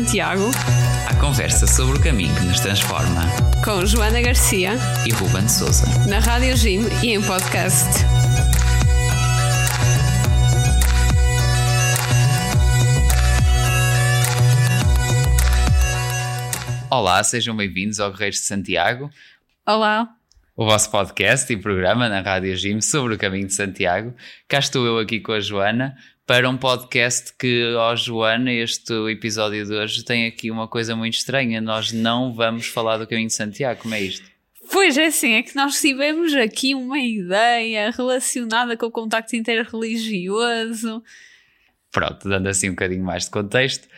Santiago. A conversa sobre o caminho que nos transforma. Com Joana Garcia. E Ruben Souza. Na Rádio Jim e em podcast. Olá, sejam bem-vindos ao Guerreiros de Santiago. Olá. O vosso podcast e programa na Rádio Jim sobre o caminho de Santiago. Cá estou eu aqui com a Joana para um podcast que, ó oh Joana, este episódio de hoje tem aqui uma coisa muito estranha. Nós não vamos falar do caminho de Santiago. Como é isto? Pois é, sim, é que nós tivemos aqui uma ideia relacionada com o contacto interreligioso. Pronto, dando assim um bocadinho mais de contexto,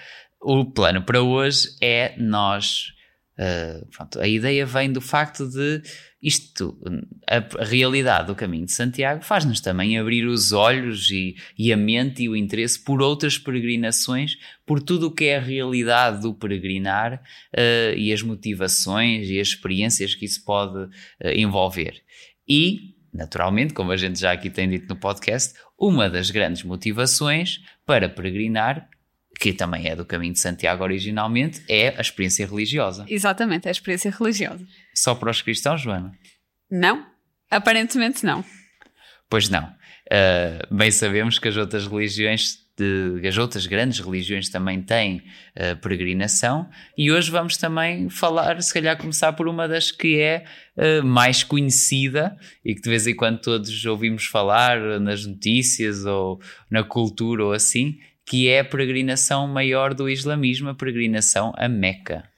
o plano para hoje é nós. Uh, pronto, a ideia vem do facto de isto, a, realidade do caminho de Santiago faz-nos também abrir os olhos e, e, a mente e o interesse por outras peregrinações, por tudo o que é a realidade do peregrinar uh, e as motivações e as experiências que isso pode uh, envolver. E, naturalmente, como a gente já aqui tem dito no podcast, uma das grandes motivações para peregrinar que também é do caminho de Santiago originalmente, é a experiência religiosa. Exatamente, é a experiência religiosa. Só para os cristãos, Joana? Não, aparentemente não. Pois não. Uh, bem sabemos que as outras religiões, de, as outras grandes religiões também têm uh, peregrinação e hoje vamos também falar, se calhar começar por uma das que é uh, mais conhecida e que de vez em quando todos ouvimos falar nas notícias ou na cultura ou assim, que é a peregrinação maior do islamismo, a peregrinação a Meca.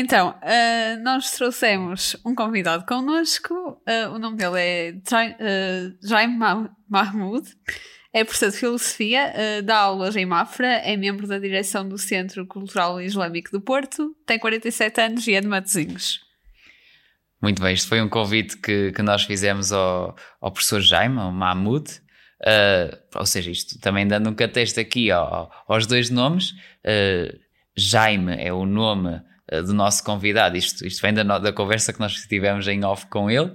Então, uh, nós trouxemos um convidado connosco, uh, o nome dele é Jaime uh, Mahmoud, é professor de filosofia, dá aulas em Mafra, é membro da direção do Centro Cultural Islâmico do Porto, tem 47 anos e é de Matosinhos. Muito bem, este foi um convite que, que nós fizemos ao, ao professor Jaime, ao Mahmoud, Uh, ou seja, isto também dando um contexto aqui ó, aos dois nomes. Uh, Jaime é o nome do nosso convidado, isto, isto vem da, da, conversa que nós tivemos em off com ele,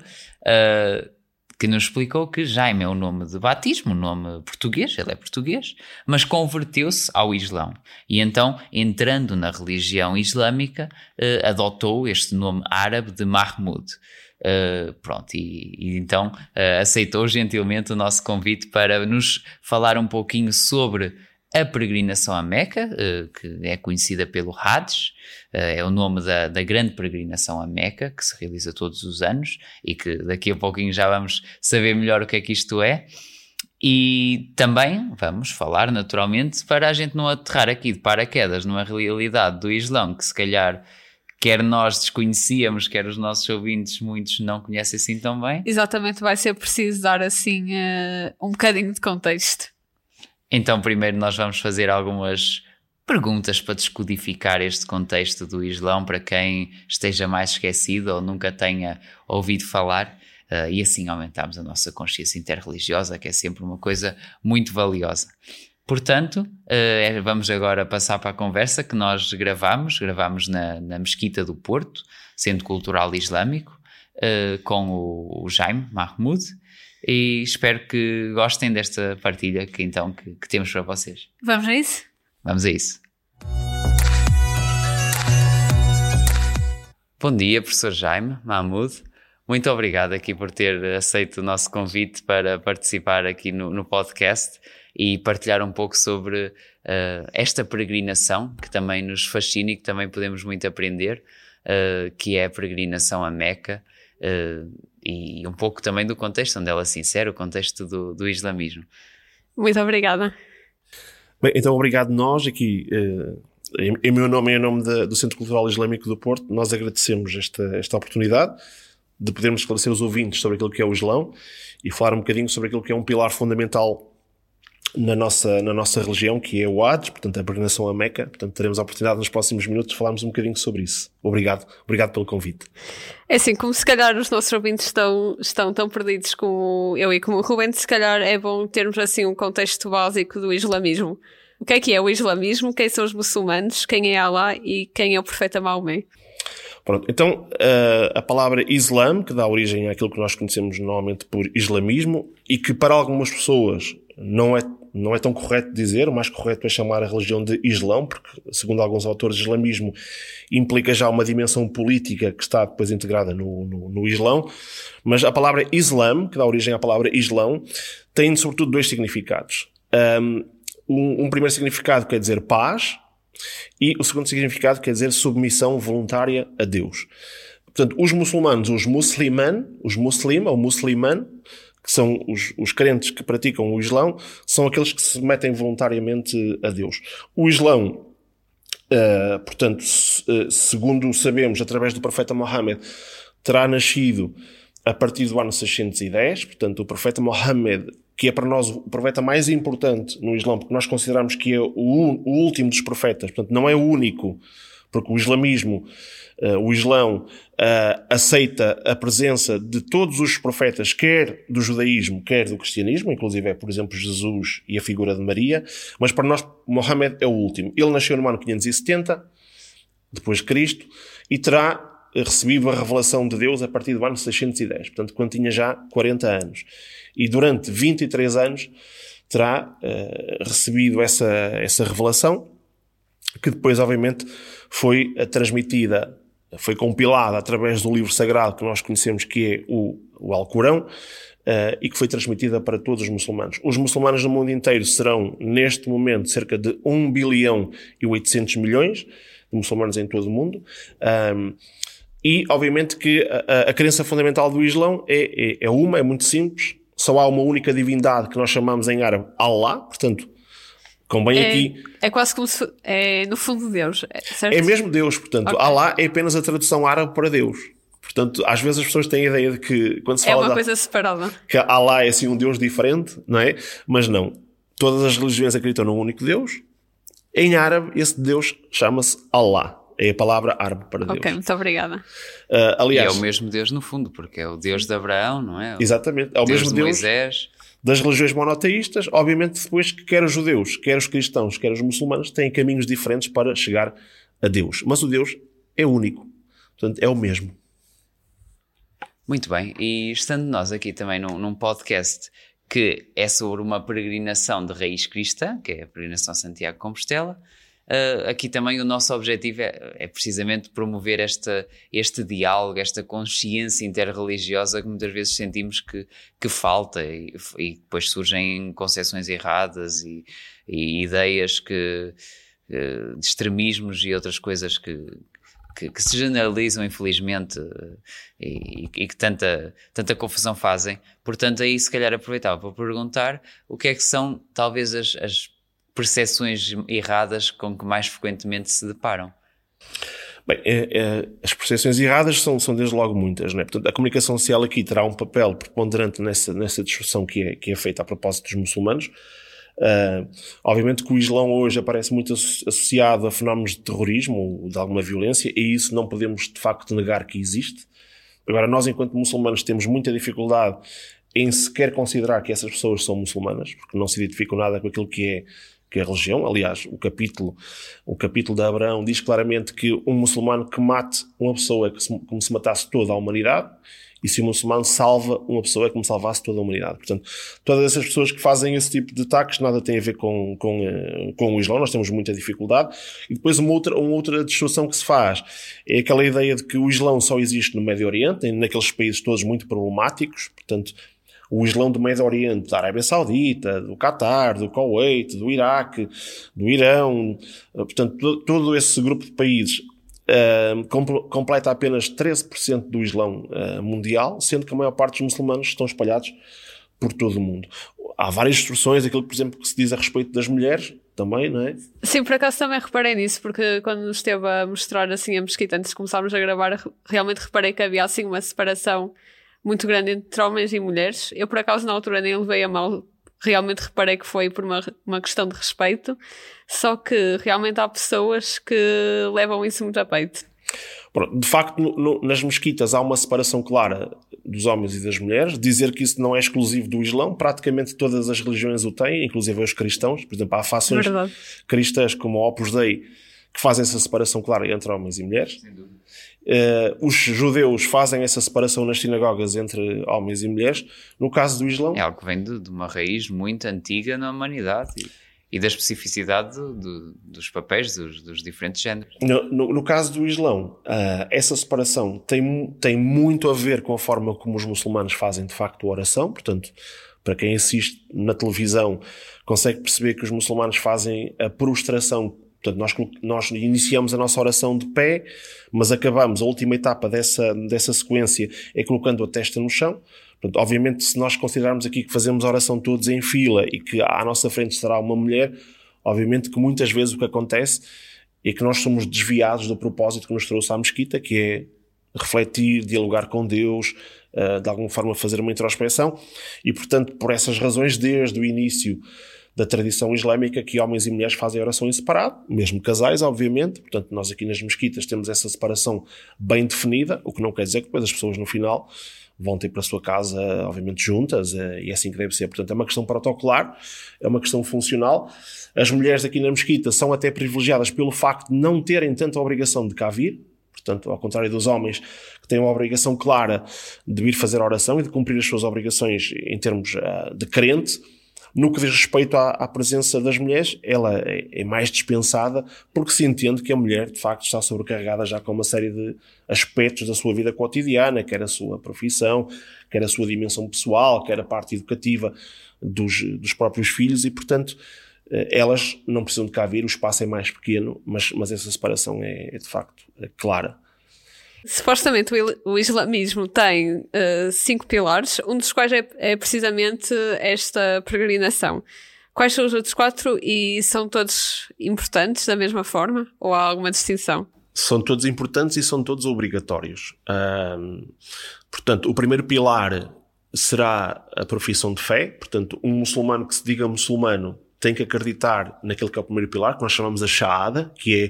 que nos explicou que Jaime é o nome de batismo, um nome português, ele é português, mas converteu-se ao Islão. E então, entrando na religião islâmica, adotou este nome árabe de Mahmud. Uh, pronto, e, e então uh, aceitou gentilmente o nosso convite para nos falar um pouquinho sobre a peregrinação a Meca, uh, que é conhecida pelo Hajj, é o nome da, da, grande peregrinação a Meca, que se realiza todos os anos e que daqui a pouquinho já vamos saber melhor o que é que isto é. E também vamos falar naturalmente para a gente não aterrar aqui de paraquedas numa realidade do Islão que se calhar quer nós desconhecíamos, quer os nossos ouvintes, muitos não conhecem assim tão bem. Exatamente, vai ser preciso dar assim uh, um bocadinho de contexto. Então, primeiro, nós vamos fazer algumas perguntas para descodificar este contexto do Islão para quem esteja mais esquecido ou nunca tenha ouvido falar. Uh, e assim aumentamos a nossa consciência interreligiosa, que é sempre uma coisa muito valiosa. Portanto, uh, vamos agora passar para a conversa que nós gravamos, gravamos na, na Mesquita do Porto, Centro Cultural Islâmico, uh, com o, o, Jaime Mahmoud, e espero que gostem desta partilha que então que, que temos para vocês. Vamos a isso? Vamos a isso. Bom dia, professor Jaime Mahmoud. Muito obrigado aqui por ter aceito o nosso convite para participar aqui no, no podcast e partilhar um pouco sobre uh, esta peregrinação que também nos fascina e que também podemos muito aprender, uh, que é a peregrinação a Meca uh, e um pouco também do contexto onde ela se insere, o contexto do, do islamismo. Muito obrigada. Bem, então obrigado nós aqui. Em, em meu nome e em nome da, do Centro Cultural Islâmico do Porto, nós agradecemos esta, esta oportunidade de podermos esclarecer os ouvintes sobre aquilo que é o Islão e falar um bocadinho sobre aquilo que é um pilar fundamental na nossa, na nossa religião, que é o Hajj, portanto, a peregrinação a Meca. Portanto, teremos a oportunidade nos próximos minutos de falarmos um bocadinho sobre isso. Obrigado. Obrigado pelo convite. É assim, como se calhar os nossos ouvintes estão, estão tão perdidos como eu e como o Ruben, se calhar é bom termos assim um contexto básico do islamismo. O que é que é o islamismo? Quem são os muçulmanos? Quem é Allah? E quem é o profeta Maomé? Pronto, então a palavra Islam, que dá origem àquilo que nós conhecemos normalmente por islamismo, e que para algumas pessoas não é não é tão correto dizer, o mais correto é chamar a religião de Islão, porque, segundo alguns autores, islamismo implica já uma dimensão política que está depois integrada no, no, no Islão. Mas a palavra Islam, que dá origem à palavra Islão, tem sobretudo dois significados. Um, um primeiro significado quer dizer paz, e o segundo significado quer dizer submissão voluntária a Deus. Portanto, os muçulmanos, os musliman, os muslim ou musliman, que são os, os crentes que praticam o Islão, são aqueles que se metem voluntariamente a Deus. O Islão, uh, portanto, se, uh, segundo sabemos, através do profeta Mohammed, terá nascido a partir do ano 610, portanto, o profeta Mohammed, que é para nós o profeta mais importante no Islão, porque nós consideramos que é o, o último dos profetas, portanto, não é o único, porque o islamismo uh, o Islão uh, aceita a presença de todos os profetas, quer do judaísmo, quer do cristianismo, inclusive é, por exemplo, Jesus e a figura de Maria, mas para nós Mohammed é o último. Ele nasceu no ano 570, depois de Cristo, e terá recebido a revelação de Deus a partir do ano 610, portanto, quando tinha já 40 anos. E durante 23 anos terá uh, recebido essa, essa revelação, que depois, obviamente, foi transmitida foi compilada através do livro sagrado que nós conhecemos que é o, o Alcorão, Uh, e que foi transmitida para todos os muçulmanos. Os muçulmanos no mundo inteiro serão, neste momento, cerca de 1 bilhão e 800 milhões de muçulmanos em todo o mundo. Um, e, obviamente, que a, a, crença fundamental do Islão é, é, é, uma, é muito simples. Só há uma única divindade que nós chamamos em árabe Allah, portanto, Convém é, aqui. É quase como se. É no fundo Deus, é, certo? É mesmo Deus, portanto, okay. Allah é apenas a tradução árabe para Deus. Portanto, às vezes as pessoas têm a ideia de que quando se é fala. É uma coisa separada. Que Allah é assim um Deus diferente, não é? Mas não. Todas as religiões acreditam num único Deus. Em árabe, esse Deus chama-se Allah. É a palavra árabe para Deus. Ok, muito obrigada. Uh, aliás, e é o mesmo Deus no fundo, porque é o Deus de Abraão, não é? Exatamente. É o Deus mesmo de Deus. Moisés das religiões monoteístas, obviamente depois que quer os judeus, quer os cristãos, quer os muçulmanos têm caminhos diferentes para chegar a Deus. Mas o Deus é único. Portanto, é o mesmo. Muito bem. E estando nós aqui também num, num podcast que é sobre uma peregrinação de raiz cristã, que é a peregrinação Santiago Compostela, Uh, aqui também o nosso objetivo é, é, precisamente promover esta, este diálogo, esta consciência interreligiosa que muitas vezes sentimos que, que falta e, e depois surgem concepções erradas e, e ideias que, uh, de extremismos e outras coisas que, que, que se generalizam, infelizmente, e, e, que tanta, tanta confusão fazem. Portanto, aí se calhar aproveitava para perguntar o que é que são talvez as, as percepções erradas com que mais frequentemente se deparam? Bem, é, é, as percepções erradas são, são desde logo muitas, né? Portanto, a comunicação social aqui terá um papel preponderante nessa, nessa discussão que é, que é feita a propósito dos muçulmanos. Uh, obviamente que o Islão hoje aparece muito associado a fenómenos de terrorismo ou de alguma violência, e isso não podemos de facto negar que existe. Agora, nós, enquanto muçulmanos, temos muita dificuldade em sequer considerar que essas pessoas são muçulmanas, porque não se identificam nada com aquilo que é que é a religião. Aliás, o capítulo, o capítulo de Abraão diz claramente que um muçulmano que mate uma pessoa é como se matasse toda a humanidade. E se o muçulmano salva uma pessoa é como se salvasse toda a humanidade. Portanto, todas essas pessoas que fazem esse tipo de ataques nada tem a ver com, com, eh, com o Islão, nós temos muita dificuldade. E depois uma outra, uma outra distorção que se faz é aquela ideia de que o Islão só existe no Médio Oriente, naqueles países todos muito problemáticos, portanto, o Islão do Médio Oriente, da Arábia Saudita, do Catar, do Kuwait, do Iraque, do Irão, eh, portanto, todo esse grupo de países uh, completa apenas 13% do Islão uh, mundial, sendo que a maior parte dos muçulmanos estão espalhados por todo o mundo. Há várias instruções, aquilo, por exemplo, que se diz a respeito das mulheres, também, não é? Sim, por acaso também reparei nisso, porque quando esteve a mostrar assim a mesquita antes de começarmos a gravar, realmente reparei que havia assim uma separação muito grande entre homens e mulheres. Eu, por acaso, na altura nem levei a mal, realmente reparei que foi por uma, uma questão de respeito, só que realmente há pessoas que levam isso muito a peito. De facto, no, no, nas mesquitas há uma separação clara dos homens e das mulheres. Dizer que isso não é exclusivo do Islão, praticamente todas as religiões o têm, inclusive os cristãos. Por exemplo, há fações Verdade. cristãs como o Opus Dei que fazem essa separação clara entre homens e mulheres. Uh, os judeus fazem essa separação nas sinagogas entre homens e mulheres. No caso do Islão. É algo que vem de, de uma raiz muito antiga na humanidade e, e da especificidade do, do, dos papéis dos, dos diferentes géneros. No, no, no, caso do Islão, uh, essa separação tem, tem muito a ver com a forma como os muçulmanos fazem de facto a oração. Portanto, para quem assiste na televisão, consegue perceber que os muçulmanos fazem a prostração Portanto, nós, nós iniciamos a nossa oração de pé, mas acabamos, a última etapa dessa, dessa sequência é colocando a testa no chão. Portanto, obviamente, se nós considerarmos aqui que fazemos a oração todos em fila e que à nossa frente estará uma mulher, obviamente que muitas vezes o que acontece é que nós somos desviados do propósito que nos trouxe à mesquita, que é refletir, dialogar com Deus, eh, de alguma forma fazer uma introspeção, e portanto, por essas razões, desde o início da tradição islâmica que homens e mulheres fazem oração em separado, mesmo casais, obviamente. Portanto, nós aqui nas mesquitas temos essa separação bem definida, o que não quer dizer que depois as pessoas no final vão ter para a sua casa, obviamente, juntas, eh, e é assim que deve ser. Portanto, é uma questão protocolar, é uma questão funcional. As mulheres aqui na mesquita são até privilegiadas pelo facto de não terem tanta obrigação de cá vir, portanto, ao contrário dos homens que têm uma obrigação clara de vir fazer a oração e de cumprir as suas obrigações em termos uh, de crente, no que diz respeito à, à presença das mulheres, ela é, é, mais dispensada porque se entende que a mulher, de facto, está sobrecarregada já com uma série de aspectos da sua vida cotidiana, quer a sua profissão, quer a sua dimensão pessoal, quer a parte educativa dos, dos próprios filhos e, portanto, eh, elas não precisam de cá vir, o espaço é mais pequeno, mas, mas essa separação é, é de facto clara. Supostamente o islamismo tem uh, cinco pilares, um dos quais é, é, precisamente esta peregrinação. Quais são os outros quatro e são todos importantes da mesma forma? Ou há alguma distinção? São todos importantes e são todos obrigatórios. Portanto, o primeiro pilar será a profissão de fé. Portanto, um muçulmano que se diga muçulmano tem que acreditar naquele que é o primeiro pilar, que nós chamamos a Shahada, que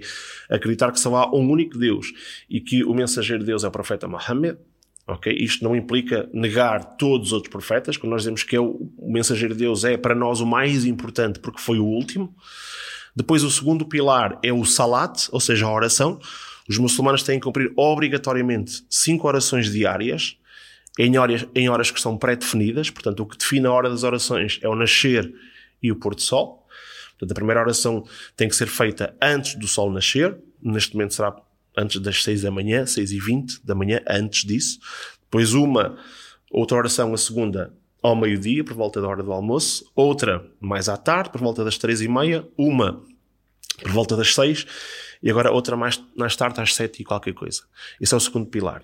é acreditar que só há um único Deus e que o mensageiro de Deus é o profeta Muhammad. Ok? Isto não implica negar todos os outros profetas, quando nós dizemos que é o, o mensageiro de Deus é para nós o mais importante porque foi o último. Depois, o segundo pilar é o Salat, ou seja, a oração. Os muçulmanos têm que cumprir obrigatoriamente cinco orações diárias, em horas, em horas que são pré-definidas. Portanto, o que define a hora das orações é o nascer e o pôr do sol. Portanto, a primeira oração tem que ser feita antes do sol nascer. Neste momento será antes das 6 da manhã, 6 e 20 da manhã, antes disso. Depois uma, outra oração, a segunda, ao meio-dia, por volta da hora do almoço. Outra, mais à tarde, por volta das 3 e meia. Uma, por volta das 6. E agora outra mais, mais tarde, às 7 e qualquer coisa. Esse é o segundo pilar.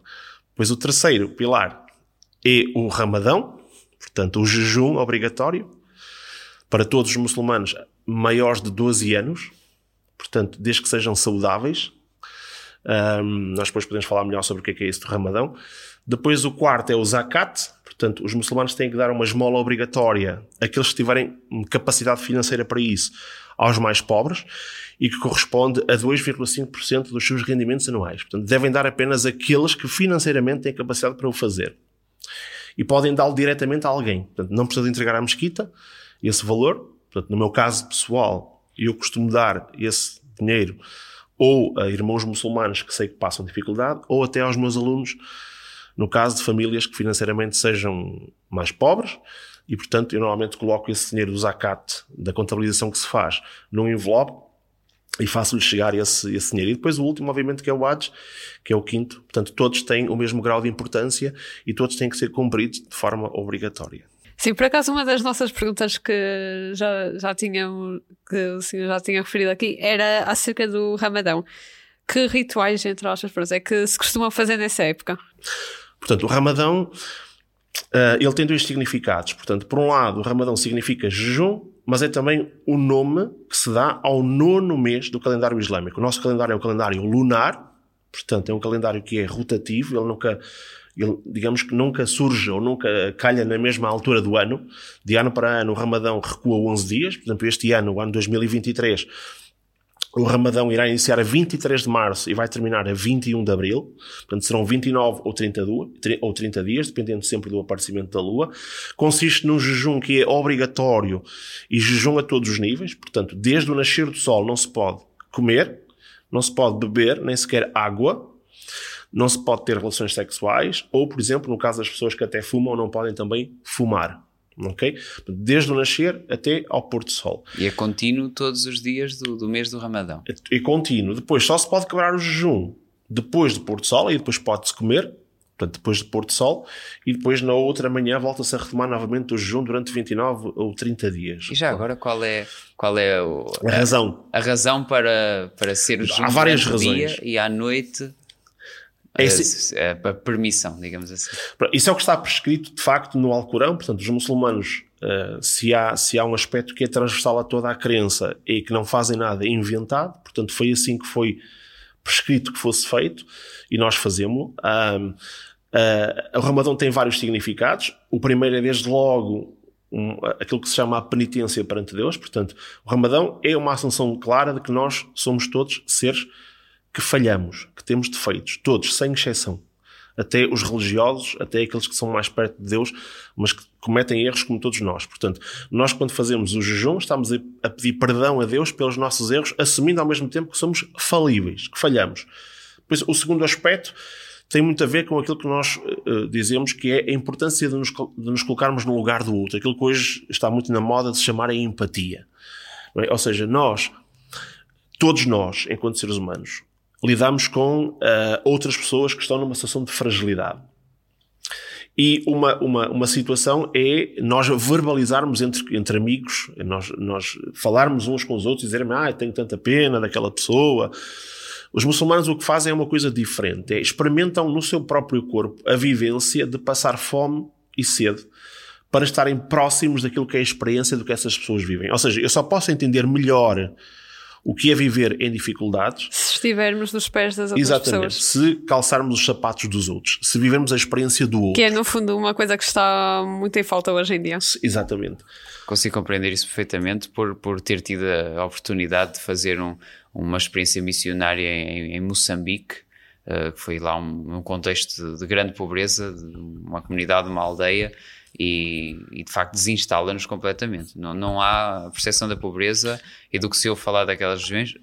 Depois o terceiro pilar é o ramadão. Portanto, o jejum obrigatório para todos os muçulmanos maiores de 12 anos, portanto, desde que sejam saudáveis. Um, nós depois podemos falar melhor sobre o que é, que é isso do Ramadão. Depois o quarto é o Zakat, portanto, os muçulmanos têm que dar uma esmola obrigatória àqueles que tiverem capacidade financeira para isso, aos mais pobres, e que corresponde a 2,5% dos seus rendimentos anuais. Portanto, devem dar apenas aqueles que financeiramente têm capacidade para o fazer. E podem dá-lo diretamente a alguém. Portanto, não precisa de entregar à mesquita, esse valor. Portanto, no meu caso pessoal, eu costumo dar esse dinheiro ou a irmãos muçulmanos que sei que passam dificuldade, ou até aos meus alunos, no caso de famílias que financeiramente sejam mais pobres, e portanto eu normalmente coloco esse dinheiro do zakat, da contabilização que se faz, num envelope e faço-lhe chegar esse, esse dinheiro. E depois o último, obviamente, que é o ADS, que é o quinto. Portanto, todos têm o mesmo grau de importância e todos têm que ser cumpridos de forma obrigatória. Sim, por acaso uma das nossas perguntas que já, já, tinham, que o senhor já tinha referido aqui era acerca do Ramadão. Que rituais, entre aspas, é que se costumam fazer nessa época? Portanto, o Ramadão, uh, ele tem dois significados. Portanto, por um lado, o Ramadão significa jejum, mas é também o nome que se dá ao nono mês do calendário islâmico. O nosso calendário é um calendário lunar, portanto, é um calendário que é rotativo, ele nunca ele, digamos que nunca surge ou nunca calha na mesma altura do ano. De ano para ano, o Ramadão recua 11 dias. Por exemplo, este ano, o ano 2023, o Ramadão irá iniciar a 23 de março e vai terminar a 21 de abril. Portanto, serão 29 ou 30, ou 30 dias, dependendo sempre do aparecimento da lua. Consiste num jejum que é obrigatório e jejum a todos os níveis. Portanto, desde o nascer do sol não se pode comer, Não se pode beber nem sequer água, não se pode ter relações sexuais, ou, por exemplo, no caso das pessoas que até fumam, não podem também fumar. Ok? Desde o nascer até ao pôr do sol. E é contínuo todos os dias do, do mês do Ramadão. É, é contínuo. Depois só se pode quebrar o jejum depois do pôr do sol, e depois pode-se comer, portanto, depois do pôr do sol, e depois na outra manhã volta-se a retomar novamente o jejum durante 29 ou 30 dias. E já agora qual é, qual é o, a, a, razão? A razão para, para ser o jejum Há várias razões. e à noite esse... a, a, permissão, digamos assim. Isso é o que está prescrito de facto no Alcorão, portanto, os muçulmanos, uh, se, há, se há um aspecto que é transversal a toda a crença e que não fazem nada inventado, portanto, foi assim que foi prescrito que fosse feito e nós fazemos-lo. Um, uh, o Ramadão tem vários significados. O primeiro é, desde logo, um, aquilo que se chama a penitência perante Deus. Portanto, o Ramadão é uma assunção clara de que nós somos todos seres que falhamos, que temos defeitos, todos, sem exceção até os religiosos, até aqueles que são mais perto de Deus, mas que cometem erros como todos nós. Portanto, nós quando fazemos o jejum, estamos a pedir perdão a Deus pelos nossos erros, assumindo ao mesmo tempo que somos falíveis, que falhamos. Pois o segundo aspecto tem muito a ver com aquilo que nós uh, dizemos que é a importância de nos, de nos, colocarmos no lugar do outro. Aquilo que hoje está muito na moda de se chamar a empatia. É? Ou seja, nós, todos nós, enquanto seres humanos, lidamos com uh, outras pessoas que estão numa situação de fragilidade. E uma, uma, uma situação é nós verbalizarmos entre, entre amigos, nós, nós falarmos uns com os outros e dizermos, ah, tenho tanta pena daquela pessoa. Os muçulmanos o que fazem é uma coisa diferente, é experimentam no seu próprio corpo a vivência de passar fome e sede para estarem próximos daquilo que é a experiência do que essas pessoas vivem. Ou seja, eu só posso entender melhor o que é viver em dificuldades. Se estivermos nos pés das outras Exatamente. pessoas. Se calçarmos os sapatos dos outros. Se vivermos a experiência do outro. Que é, no fundo, uma coisa que está muito em falta hoje em dia. Exatamente. Consigo compreender isso perfeitamente por, por ter tido a oportunidade de fazer um, uma experiência missionária em, em Moçambique. Uh, que foi lá um, um contexto de, de grande pobreza, de uma comunidade, uma aldeia, e, e, de facto desinstala-nos completamente. Não, não há percepção da pobreza e do que se eu falar daquelas regiões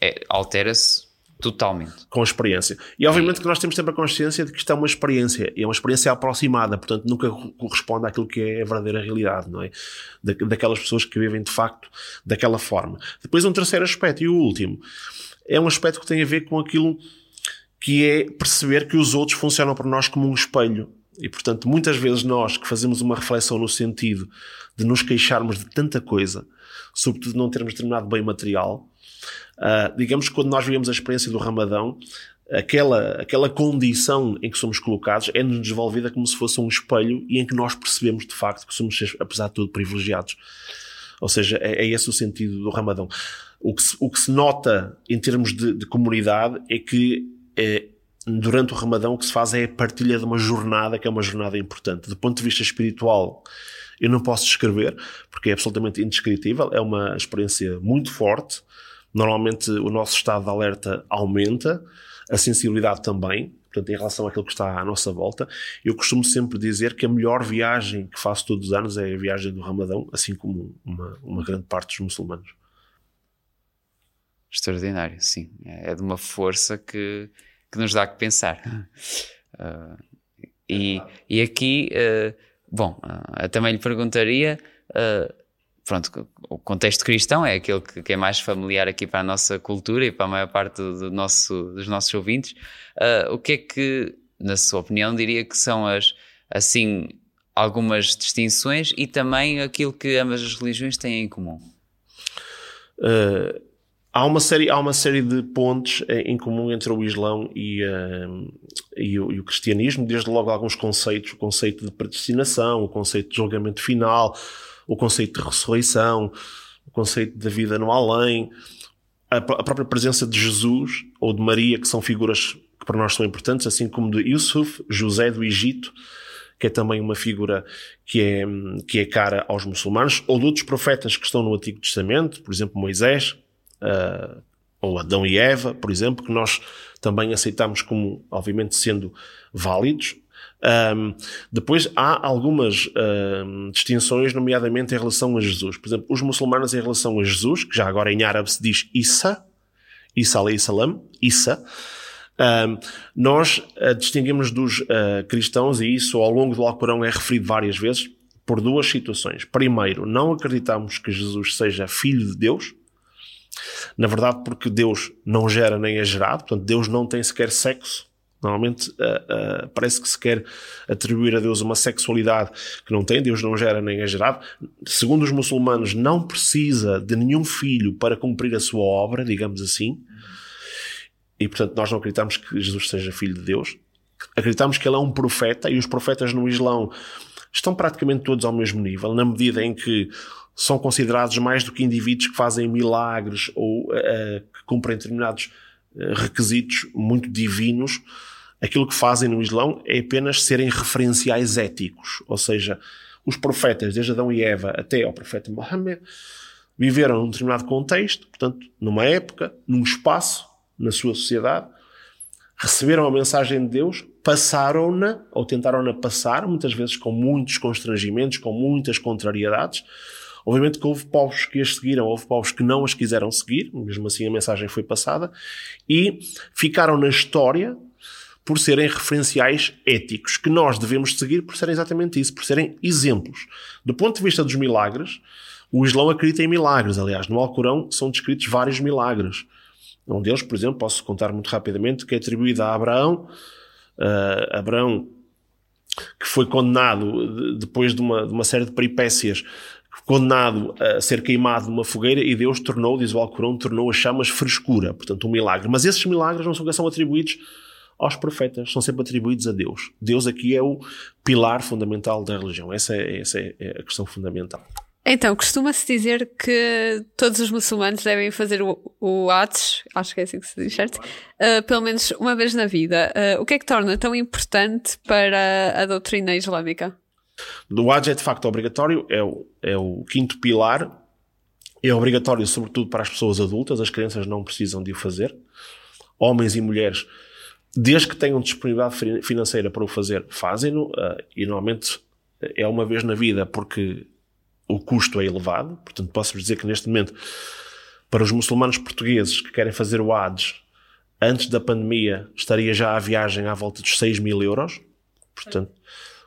é, altera-se totalmente. Com a experiência. E obviamente e... que nós temos sempre a consciência de que isto é uma experiência, e é uma experiência aproximada, portanto nunca corresponde àquilo que é a verdadeira realidade, não é? Da, daquelas pessoas que vivem de facto daquela forma. Depois um terceiro aspecto, e o último, é um aspecto que tem a ver com aquilo que é perceber que os outros funcionam para nós como um espelho. E, portanto, muitas vezes nós que fazemos uma reflexão no sentido de nos queixarmos de tanta coisa, sobretudo não termos determinado bem material, uh, digamos que quando nós vivemos a experiência do Ramadão, aquela, aquela condição em que somos colocados é-nos devolvida como se fosse um espelho e em que nós percebemos de facto que somos, apesar de tudo, privilegiados. Ou seja, é, é esse o sentido do Ramadão. O que se, o que se nota em termos de, de comunidade é que é, durante o Ramadão o que se faz é a partilha de uma jornada que é uma jornada importante. Do ponto de vista espiritual, eu não posso descrever, porque é absolutamente indescritível, é uma experiência muito forte. Normalmente o nosso estado de alerta aumenta, a sensibilidade também, portanto, em relação àquilo que está à nossa volta. Eu costumo sempre dizer que a melhor viagem que faço todos os anos é a viagem do Ramadão, assim como uma, uma grande parte dos muçulmanos. Extraordinário, sim. É de uma força que que nos dá que pensar. Uh, e, e aqui, uh, bom, uh, também lhe perguntaria, pronto, o contexto cristão é aquele que, que, é mais familiar aqui para a nossa cultura e para a maior parte do nosso, dos nossos ouvintes. o que é que, na sua opinião, diria que são as, assim, algumas distinções e também aquilo que ambas as religiões têm em comum? Uh, Há uma série, há uma série de pontos eh, em comum entre o Islão e, uh, e, o, e, o, cristianismo, desde logo alguns conceitos, o conceito de predestinação, o conceito de julgamento final, o conceito de ressurreição, o conceito da vida no além, a, a, própria presença de Jesus ou de Maria, que são figuras que para nós são importantes, assim como de Yusuf, José do Egito, que é também uma figura que é, que é cara aos muçulmanos, ou de outros profetas que estão no Antigo Testamento, por exemplo, Moisés, uh, ou Adão e Eva, por exemplo, que nós também aceitamos como, obviamente, sendo válidos. Um, depois há algumas um, distinções, nomeadamente em relação a Jesus. Por exemplo, os muçulmanos em relação a Jesus, que já agora em árabe se diz Issa, Isa alayhi salam, Isa, um, nós uh, distinguimos dos uh, cristãos, e isso ao longo do Alcorão é referido várias vezes, por duas situações. Primeiro, não acreditamos que Jesus seja filho de Deus, na verdade, porque Deus não gera nem é gerado, portanto, Deus não tem sequer sexo. Normalmente uh, uh, parece que se quer atribuir a Deus uma sexualidade que não tem, Deus não gera nem é gerado. Segundo os muçulmanos, não precisa de nenhum filho para cumprir a sua obra, digamos assim. E portanto, nós não acreditamos que Jesus seja filho de Deus. Acreditamos que ele é um profeta e os profetas no Islão estão praticamente todos ao mesmo nível, na medida em que são considerados mais do que indivíduos que fazem milagres ou uh, que cumprem determinados uh, requisitos muito divinos. Aquilo que fazem no Islão é apenas serem referenciais éticos, ou seja, os profetas, desde Adão e Eva até ao profeta Mohammed, viveram num determinado contexto, portanto, numa época, num espaço, na sua sociedade, receberam a mensagem de Deus, passaram-na, ou tentaram-na passar, muitas vezes com muitos constrangimentos, com muitas contrariedades. Obviamente que houve povos que as seguiram, houve povos que não as quiseram seguir, mesmo assim a mensagem foi passada, e ficaram na história por serem referenciais éticos, que nós devemos seguir por serem exatamente isso, por serem exemplos. Do ponto de vista dos milagres, o Islão acredita em milagres, aliás, no Alcorão são descritos vários milagres. Um deles, por exemplo, posso contar muito rapidamente, que é atribuído a Abraão. Uh, Abraão, que foi condenado depois de uma, de uma série de peripécias, condenado a ser queimado numa fogueira e Deus tornou, diz o Alcorão, tornou as chamas frescura, portanto um milagre. Mas esses milagres não são, são atribuídos aos profetas, são sempre atribuídos a Deus. Deus aqui é o pilar fundamental da religião. Essa é, essa é a questão fundamental. Então, costuma-se dizer que todos os muçulmanos devem fazer o, o Hajj, acho que é assim que se diz, certo? Uh, pelo menos uma vez na vida. Uh, o que é que torna tão importante para a doutrina islâmica? O Hajj é de facto obrigatório, é o, é o quinto pilar. É obrigatório, sobretudo, para as pessoas adultas, as crianças não precisam de o fazer. Homens e mulheres, desde que tenham disponibilidade financeira para o fazer, fazem-no. Uh, e normalmente é uma vez na vida, porque o custo é elevado. Portanto, posso-vos dizer que neste momento, para os muçulmanos portugueses que querem fazer o Hajj, antes da pandemia, estaria já a viagem à volta dos 6 mil euros. Portanto,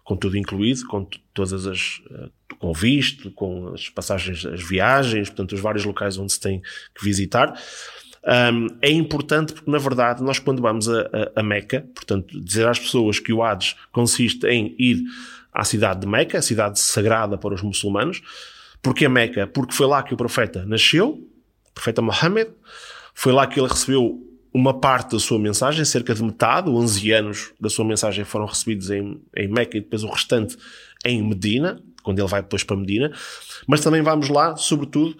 com tudo incluído, com todas as, eh, com visto, com as passagens, as viagens, portanto, os vários locais onde se tem que visitar. Um, é importante porque, na verdade, nós quando vamos a, a, a Meca, portanto, dizer às pessoas que o Hajj consiste em ir à cidade de Meca, a cidade sagrada para os muçulmanos. Porque a Meca? Porque foi lá que o profeta nasceu, o profeta Mohammed. Foi lá que ele recebeu uma parte da sua mensagem, cerca de metade, 11 anos da sua mensagem foram recebidos em, em Meca e depois o restante em Medina, quando ele vai depois para Medina. Mas também vamos lá, sobretudo,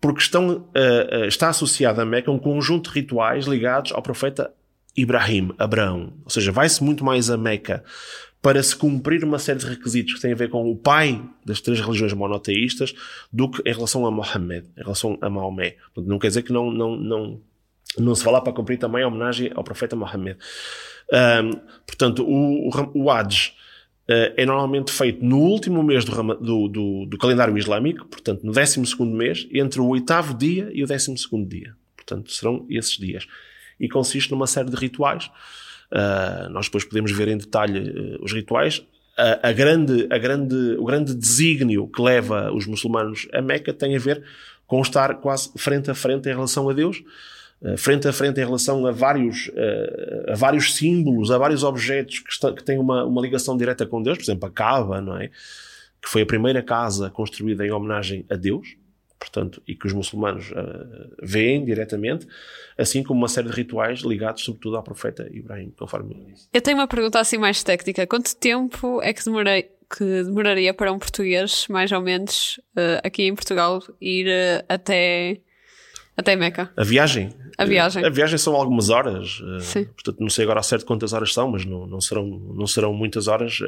porque estão, uh, está associado a Meca um conjunto de rituais ligados ao profeta Ibrahim, Abraão. Ou seja, vai-se muito mais a Meca para se cumprir uma série de requisitos que têm a ver com o pai das três religiões monoteístas do que em relação a Mohammed, em relação a Maomé. Não quer dizer que não, não, não, não se vá lá para cumprir também a homenagem ao profeta Mohammed. Um, portanto, o, o, o Hajj uh, é normalmente feito no último mês do, do, do, do calendário islâmico, portanto, no 12 mês, entre o oitavo dia e o 12 dia. Portanto, serão esses dias. E consiste numa série de rituais Uh, nós depois podemos ver em detalhe uh, os rituais. Uh, a grande, a grande, o grande desígnio que leva os muçulmanos a Meca tem a ver com estar quase frente a frente em relação a Deus, frente a frente em relação a vários, a vários símbolos, a vários objetos que, está, que têm uma, uma ligação direta com Deus, por exemplo, a Kaaba, não é? Que foi a primeira casa construída em homenagem a Deus, portanto, e que os muçulmanos uh, veem diretamente, assim como uma série de rituais ligados sobretudo ao profeta Ibrahim, conforme ele disse. Eu tenho uma pergunta assim mais técnica. Quanto tempo é que, demorei, que demoraria para um português, mais ou menos, uh, aqui em Portugal, ir uh, até, até Meca? A viagem? A viagem. A viagem são algumas horas, Sim. portanto não sei agora ao certo quantas horas são, mas não, não, serão, não serão muitas horas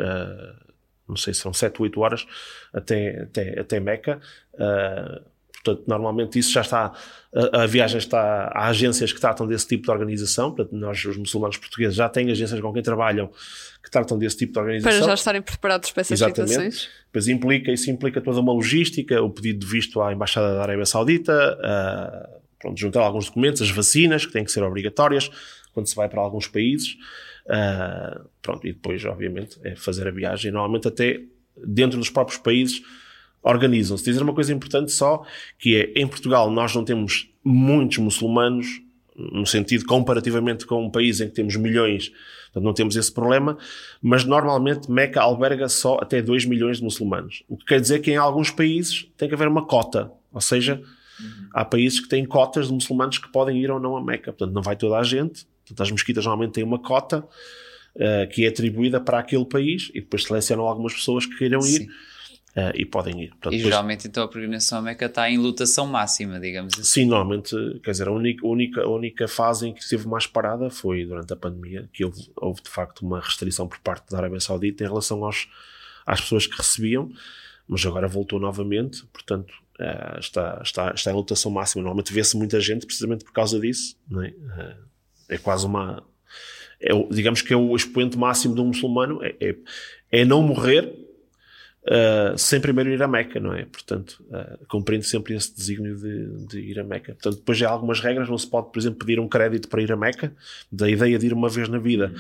não sei, são 7, 8 horas até, até, até Meca. Portanto, normalmente isso já está, a, a, viagem está, há agências que tratam desse tipo de organização, portanto, nós, os muçulmanos portugueses, já têm agências com quem trabalham que tratam desse tipo de organização. Para já estarem preparados para essas Exatamente. situações. Pois implica, isso implica toda uma logística, o pedido de visto à Embaixada da Arábia Saudita, uh, pronto, juntar alguns documentos, as vacinas, que têm que ser obrigatórias quando se vai para alguns países. Uh, pronto, e depois, obviamente, é fazer a viagem. Normalmente, até dentro dos próprios países, organizam-se. Dizer uma coisa importante só, que é, em Portugal, nós não temos muitos muçulmanos, no sentido comparativamente com um país em que temos milhões, portanto não temos esse problema, mas normalmente Meca alberga só até 2 milhões de muçulmanos. O que quer dizer que em alguns países tem que haver uma cota, ou seja, uhum. há países que têm cotas de muçulmanos que podem ir ou não a Meca, portanto não vai toda a gente, portanto as mesquitas normalmente têm uma cota uh, que é atribuída para aquele país e depois selecionam algumas pessoas que queiram ir. Sim Uh, e podem ir. Portanto, e depois... geralmente então a peregrinação a Meca está em lotação máxima, digamos assim. Sim, normalmente, quer dizer, a única, única, única fase em que esteve mais parada foi durante a pandemia, que houve, houve de facto uma restrição por parte da Arábia Saudita em relação aos, às pessoas que recebiam, mas agora voltou novamente, portanto uh, está, está, está em lotação máxima. Normalmente vê-se muita gente precisamente por causa disso, é? Uh, é quase uma. É, digamos que é o expoente máximo de um muçulmano, é, é, é não morrer uh, sem primeiro ir a Meca, não é? Portanto, uh, cumprindo sempre esse desígnio de, de, ir a Meca. Portanto, depois já há algumas regras, não se pode, por exemplo, pedir um crédito para ir a Meca, da ideia de ir uma vez na vida.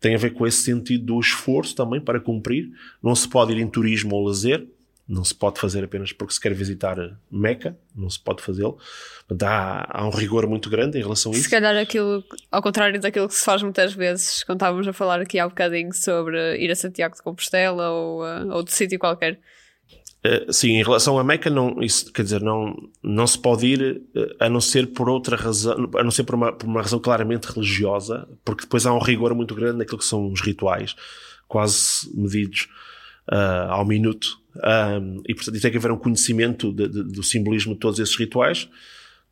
Tem a ver com esse sentido do esforço também para cumprir. Não se pode ir em turismo ou lazer, não se pode fazer apenas porque se quer visitar Meca, não se pode fazê-lo. Há, há um rigor muito grande em relação a isso. Se calhar aquilo, ao contrário daquilo que se faz muitas vezes, quando estávamos a falar aqui há um bocadinho sobre ir a Santiago de Compostela ou uh, outro sítio qualquer. Uh, sim, em relação a Meca, não, isso, quer dizer, não, não se pode ir uh, a não ser por outra razão, a não ser por uma, por uma razão claramente religiosa, porque depois há um rigor muito grande naquilo que são os rituais, quase medidos uh, ao minuto. Um, e, portanto, tem que haver um conhecimento de, de, do simbolismo de todos esses rituais,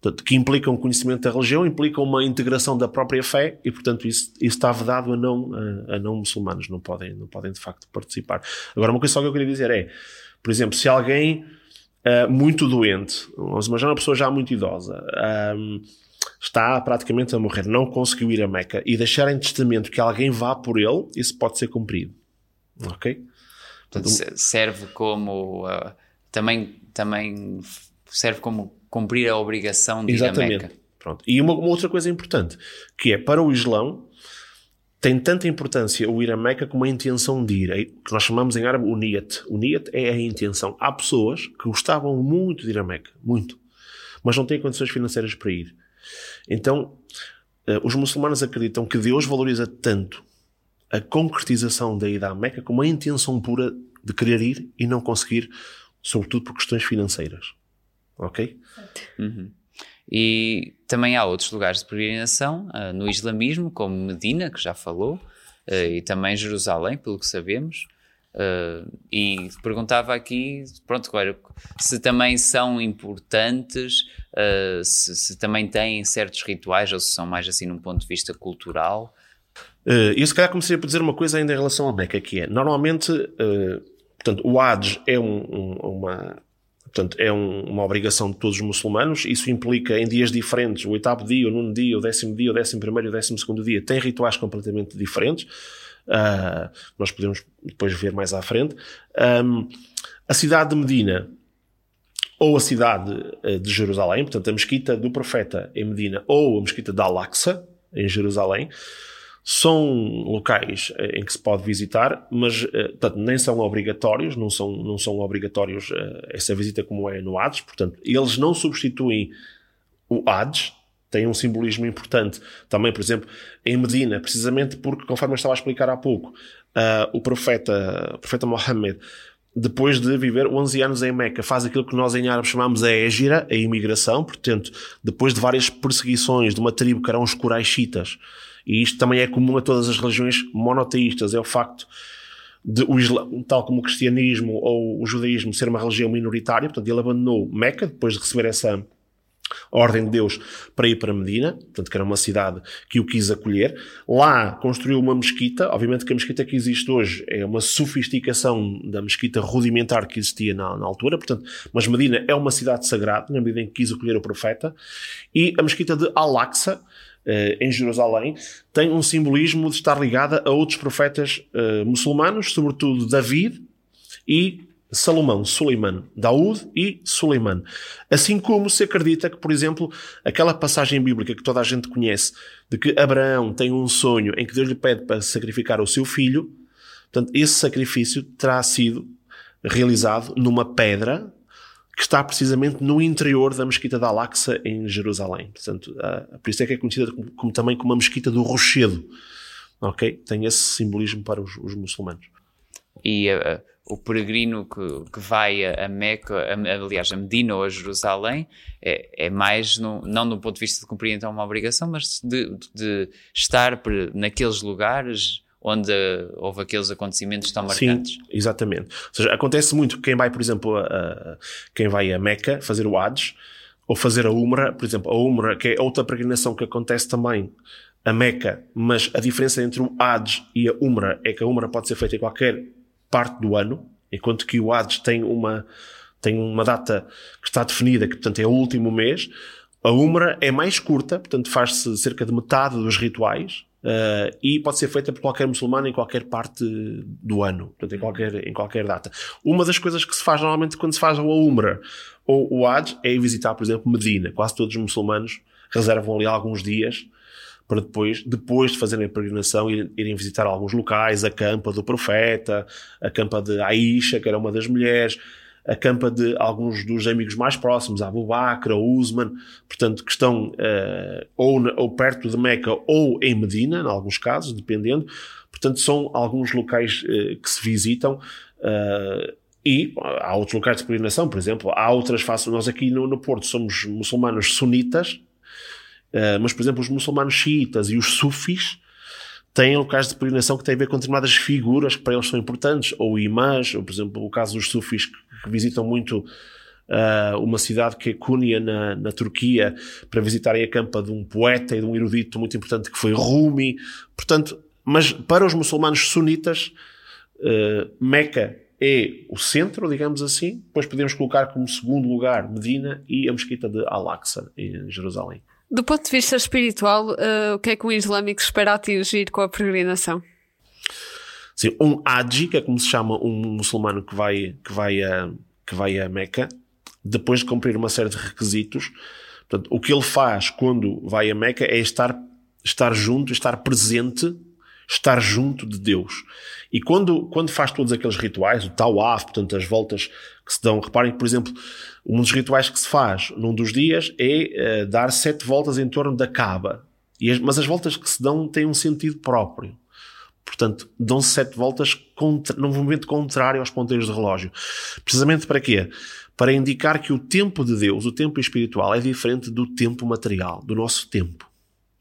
portanto, que implicam um conhecimento da religião, implicam uma integração da própria fé, e, portanto, isso, isso está vedado a não, a, a, não muçulmanos, não podem, não podem de facto participar. Agora, uma coisa só que eu queria dizer é, por exemplo, se alguém uh, muito doente, vamos imaginar uma pessoa já muito idosa, um, está praticamente a morrer, não conseguiu ir a Meca e deixar em testamento que alguém vá por ele, isso pode ser cumprido. Ok? Portanto, serve como uh, também, também serve como cumprir a obrigação de Exatamente. ir a Meca. Pronto. E uma, uma, outra coisa importante, que é para o Islão, tem tanta importância o ir a Meca como a intenção de ir, é, que nós chamamos em árabe o niyat. O niyat é a intenção. Há pessoas que gostavam muito de ir a Meca, muito, mas não têm condições financeiras para ir. Então, uh, os muçulmanos acreditam que Deus valoriza tanto a concretização da ida à Meca com uma intenção pura de querer ir e não conseguir, sobretudo por questões financeiras. Ok? Uhum. E também há outros lugares de peregrinação uh, no islamismo, como Medina, que já falou, uh, e também Jerusalém, pelo que sabemos. Uh, e perguntava aqui, pronto, agora, se também são importantes, se, se, também têm certos rituais, ou se são mais assim num ponto de vista cultural, Uh, eu se calhar comecei por dizer uma coisa ainda em relação à Meca, que é, normalmente, uh, portanto, o Hajj é um, um, uma, portanto, é um, uma obrigação de todos os muçulmanos, isso implica em dias diferentes, o oitavo dia, o nono dia, o décimo dia, o décimo primeiro e o décimo segundo dia, tem rituais completamente diferentes, uh, nós podemos depois ver mais à frente. Um, a cidade de Medina, ou a cidade de Jerusalém, portanto, a mesquita do profeta em Medina, ou a mesquita de Al-Aqsa, em Jerusalém, são locais eh, em que se pode visitar, mas eh, portanto, nem são obrigatórios, não são, não são obrigatórios eh, essa visita como é no Hades, portanto, eles não substituem o Hades, tem um simbolismo importante. Também, por exemplo, em Medina, precisamente porque, conforme eu estava a explicar há pouco, uh, o profeta, o profeta Mohammed, depois de viver 11 anos em Meca, faz aquilo que nós em árabe chamamos a égira, a imigração, portanto, depois de várias perseguições de uma tribo que eram os Quraishitas, e isto também é comum a todas as religiões monoteístas, é o facto de o Islã, tal como o cristianismo ou o judaísmo, ser uma religião minoritária, portanto, ele abandonou Meca depois de receber essa ordem de Deus para ir para Medina, portanto, que era uma cidade que o quis acolher. Lá construiu uma mesquita, obviamente que a mesquita que existe hoje é uma sofisticação da mesquita rudimentar que existia na, na altura, portanto, mas Medina é uma cidade sagrada, na medida em que quis acolher o profeta, e a mesquita de Al-Aqsa, em Jerusalém, tem um simbolismo de estar ligada a outros profetas uh, muçulmanos, sobretudo David e Salomão, Suleiman, Daúd e Suleiman. Assim como se acredita que, por exemplo, aquela passagem bíblica que toda a gente conhece, de que Abraão tem um sonho em que Deus lhe pede para sacrificar o seu filho, portanto, esse sacrifício terá sido realizado numa pedra que está precisamente no interior da mesquita da Al-Aqsa em Jerusalém. Portanto, uh, por isso é que é conhecida como, como, também como a mesquita do Rochedo. Ok? Tem esse simbolismo para os, os muçulmanos. E uh, o peregrino que, que vai a, Meca, a, aliás, a Medina ou a Jerusalém, é, é mais, no, não do ponto de vista de cumprir então uma obrigação, mas de, de estar naqueles lugares onde houve aqueles acontecimentos tão marcantes. Sim, exatamente. Ou seja, acontece muito quem vai, por exemplo, a, a, quem vai a Meca fazer o Hajj, ou fazer a Umra, por exemplo, a Umra, que é outra peregrinação que acontece também a Meca, mas a diferença entre o Hajj e a Umra é que a Umra pode ser feita em qualquer parte do ano, enquanto que o Hajj tem uma, tem uma data que está definida, que portanto é o último mês. A Umra é mais curta, portanto faz-se cerca de metade dos rituais, Uh, e pode ser feita por qualquer muçulmano em qualquer parte do ano, portanto, em qualquer, em qualquer data. Uma das coisas que se faz normalmente quando se faz o Umra ou o Hajj é visitar, por exemplo, Medina. Quase todos os muçulmanos reservam ali alguns dias para depois, depois de fazerem a peregrinação, irem visitar alguns locais, a campa do profeta, a campa de Aisha, que era uma das mulheres, a campa de alguns dos amigos mais próximos, Abu Bakr, Usman, portanto, que estão uh, ou, ou perto de Meca ou em Medina, em alguns casos, dependendo. Portanto, são alguns locais uh, que se visitam. Uh, e há outros locais de peregrinação, por exemplo, há outras faces. Nós aqui no, no Porto somos muçulmanos sunitas, mas, por exemplo, os muçulmanos xiitas e os sufis têm locais de peregrinação que têm a ver com determinadas figuras que para eles são importantes, ou imãs, ou, por exemplo, o caso dos sufis que, que visitam muito uh, uma cidade que é Cúnia, na, na Turquia, para visitarem a campa de um poeta e de um erudito muito importante que foi Rumi. Portanto, mas para os muçulmanos sunitas, uh, Meca é o centro, digamos assim, depois podemos colocar como segundo lugar Medina e a mesquita de Al-Aqsa, em Jerusalém. Do ponto de vista espiritual, uh, o que é que um islâmico espera atingir com a peregrinação? Um Haji, que é como se chama um muçulmano que vai, que vai, a, que vai a Meca, depois de cumprir uma série de requisitos, portanto, o que ele faz quando vai a Meca é estar, estar junto, estar presente, estar junto de Deus. E quando, quando faz todos aqueles rituais, o tawaf, portanto, as voltas que se dão, reparem que, por exemplo, um dos rituais que se faz num dos dias é uh, dar sete voltas em torno da Kaaba. As, mas as voltas que se dão têm um sentido próprio. Portanto, dão-se sete voltas contra, num movimento contrário aos ponteiros de relógio. Precisamente para quê? Para indicar que o tempo de Deus, o tempo espiritual, é diferente do tempo material, do nosso tempo.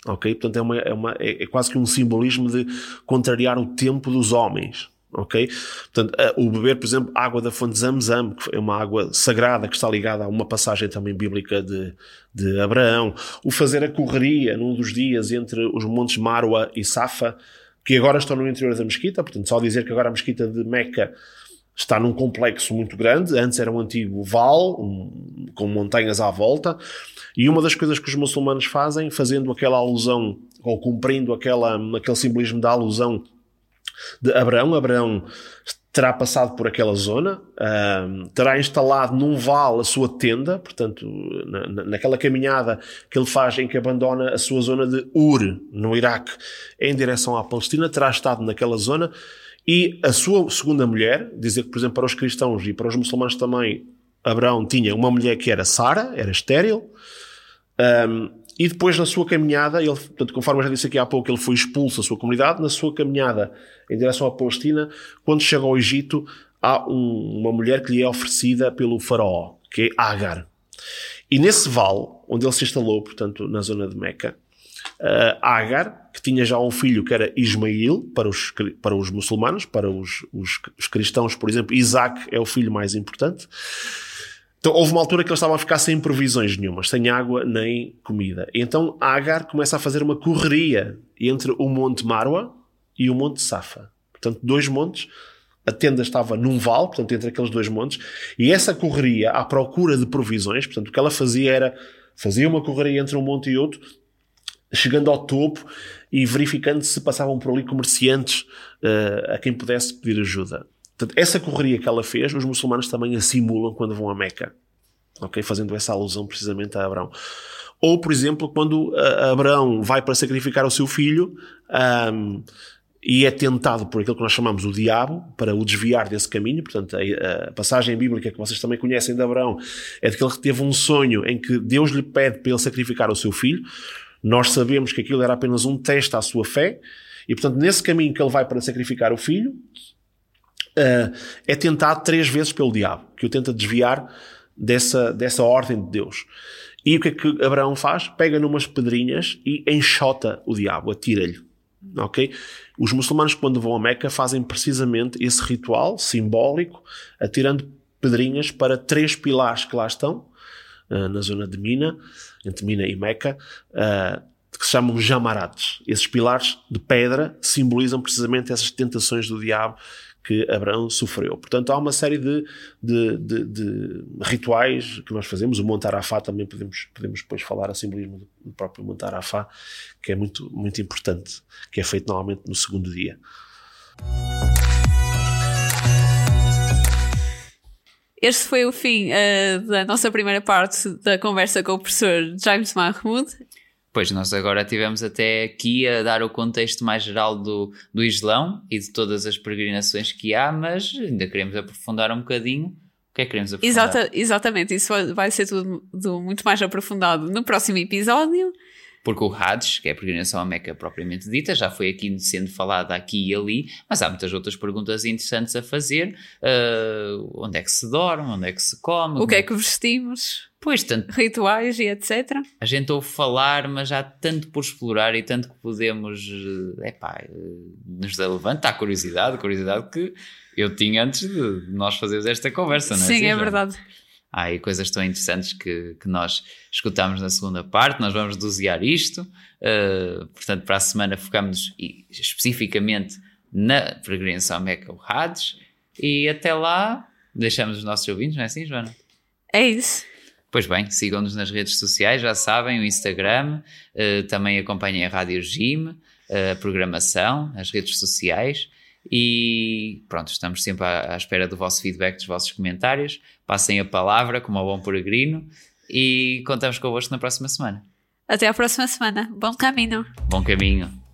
Ok? Portanto, é, uma, é, uma, é, é quase que um simbolismo de contrariar o tempo dos homens. Ok? Portanto, o beber, por exemplo, água da fonte Zamzam, que é uma água sagrada que está ligada a uma passagem também bíblica de, de Abraão. O fazer a correria num dos dias entre os montes Marwa e Safa, que agora estão no interior da mesquita. Portanto, só dizer que agora a mesquita de Meca está num complexo muito grande. Antes era um antigo vale, um, com montanhas à volta. E uma das coisas que os muçulmanos fazem, fazendo aquela alusão, ou cumprindo aquela, aquele simbolismo da alusão de Abraão, Abraão terá passado por aquela zona, terá instalado num vale a sua tenda, portanto, na, naquela caminhada que ele faz em que abandona a sua zona de Ur, no Iraque, em direção à Palestina, terá estado naquela zona. E a sua segunda mulher, dizer que, por exemplo, para os cristãos e para os muçulmanos também, Abraão tinha uma mulher que era Sara, era estéril, um, e depois, na sua caminhada, ele, portanto, conforme eu já disse aqui há pouco, ele foi expulso da sua comunidade. Na sua caminhada em direção à Palestina, quando chega ao Egito, há um, uma mulher que lhe é oferecida pelo faraó, que é Agar. E nesse vale, onde ele se instalou, portanto, na zona de Meca, uh, Agar, que tinha já um filho que era Ismail, para os, para os muçulmanos, para os, os, os cristãos, por exemplo, Isaac é o filho mais importante. Então houve uma altura que eles estavam a ficar sem provisões nenhumas, sem água nem comida. Então Agar começa a fazer uma correria entre o Monte Marwa e o Monte Safa. Portanto, dois montes. A tenda estava num vale, portanto, entre aqueles dois montes. E essa correria à procura de provisões, portanto, o que ela fazia era fazia uma correria entre um monte e outro, chegando ao topo e verificando se passavam por ali comerciantes uh, a quem pudesse pedir ajuda. Portanto, essa correria que ela fez, os muçulmanos também a simulam quando vão a Meca. Ok? Fazendo essa alusão precisamente a Abraão. Ou, por exemplo, quando Abraão vai para sacrificar o seu filho um, e é tentado por aquilo que nós chamamos o diabo para o desviar desse caminho. Portanto, a, a passagem bíblica que vocês também conhecem de Abraão é daquele que teve um sonho em que Deus lhe pede para ele sacrificar o seu filho. Nós sabemos que aquilo era apenas um teste à sua fé. E, portanto, nesse caminho que ele vai para sacrificar o filho, uh, é tentado três vezes pelo diabo, que o tenta desviar dessa, dessa ordem de Deus. E o que é que Abraão faz? Pega numas pedrinhas e enxota o diabo, atira-lhe. Ok? Os muçulmanos, quando vão a Meca, fazem precisamente esse ritual simbólico, atirando pedrinhas para três pilares que lá estão, uh, na zona de Mina, entre Mina e Meca, uh, que se chamam jamarates. Esses pilares de pedra simbolizam precisamente essas tentações do diabo que Abraão sofreu. Portanto, há uma série de, de, de, de rituais que nós fazemos. O Monte Arafá também podemos, podemos depois falar a simbolismo do próprio Monte Arafá, que é muito, muito importante, que é feito normalmente no segundo dia. Este foi o fim uh, da nossa primeira parte da conversa com o professor James Mahmoud. Pois, nós agora tivemos até aqui a dar o contexto mais geral do, do Islão e de todas as peregrinações que há, mas ainda queremos aprofundar um bocadinho. O que é que queremos aprofundar? Exata, exatamente, isso vai ser tudo, muito mais aprofundado no próximo episódio. Porque o Hajj, que é a peregrinação à Meca propriamente dita, já foi aqui sendo falada aqui e ali, mas há muitas outras perguntas interessantes a fazer. Uh, onde é que se dorme? Onde é que se come? O que é que vestimos? Pois, tanto. Rituais e etc. A gente ouve falar, mas há tanto por explorar e tanto que podemos. É pá, nos levanta a curiosidade, curiosidade que eu tinha antes de nós fazermos esta conversa, não é? Sim, assim, é verdade. Há aí coisas tão interessantes que, que nós escutamos na segunda parte, nós vamos dosear isto. Uh, portanto, para a semana focamos especificamente na peregrinação Meca ou Hades. E até lá, deixamos os nossos ouvintes, não é assim, Joana? É isso. Pois bem, sigam-nos nas redes sociais, já sabem, o Instagram, uh, também acompanhem a Rádio Gym, uh, a programação, as redes sociais e pronto, estamos sempre à, à, espera do vosso feedback, dos vossos comentários. Passem a palavra como ao bom peregrino e contamos convosco na próxima semana. Até à próxima semana. Bom caminho. Bom caminho.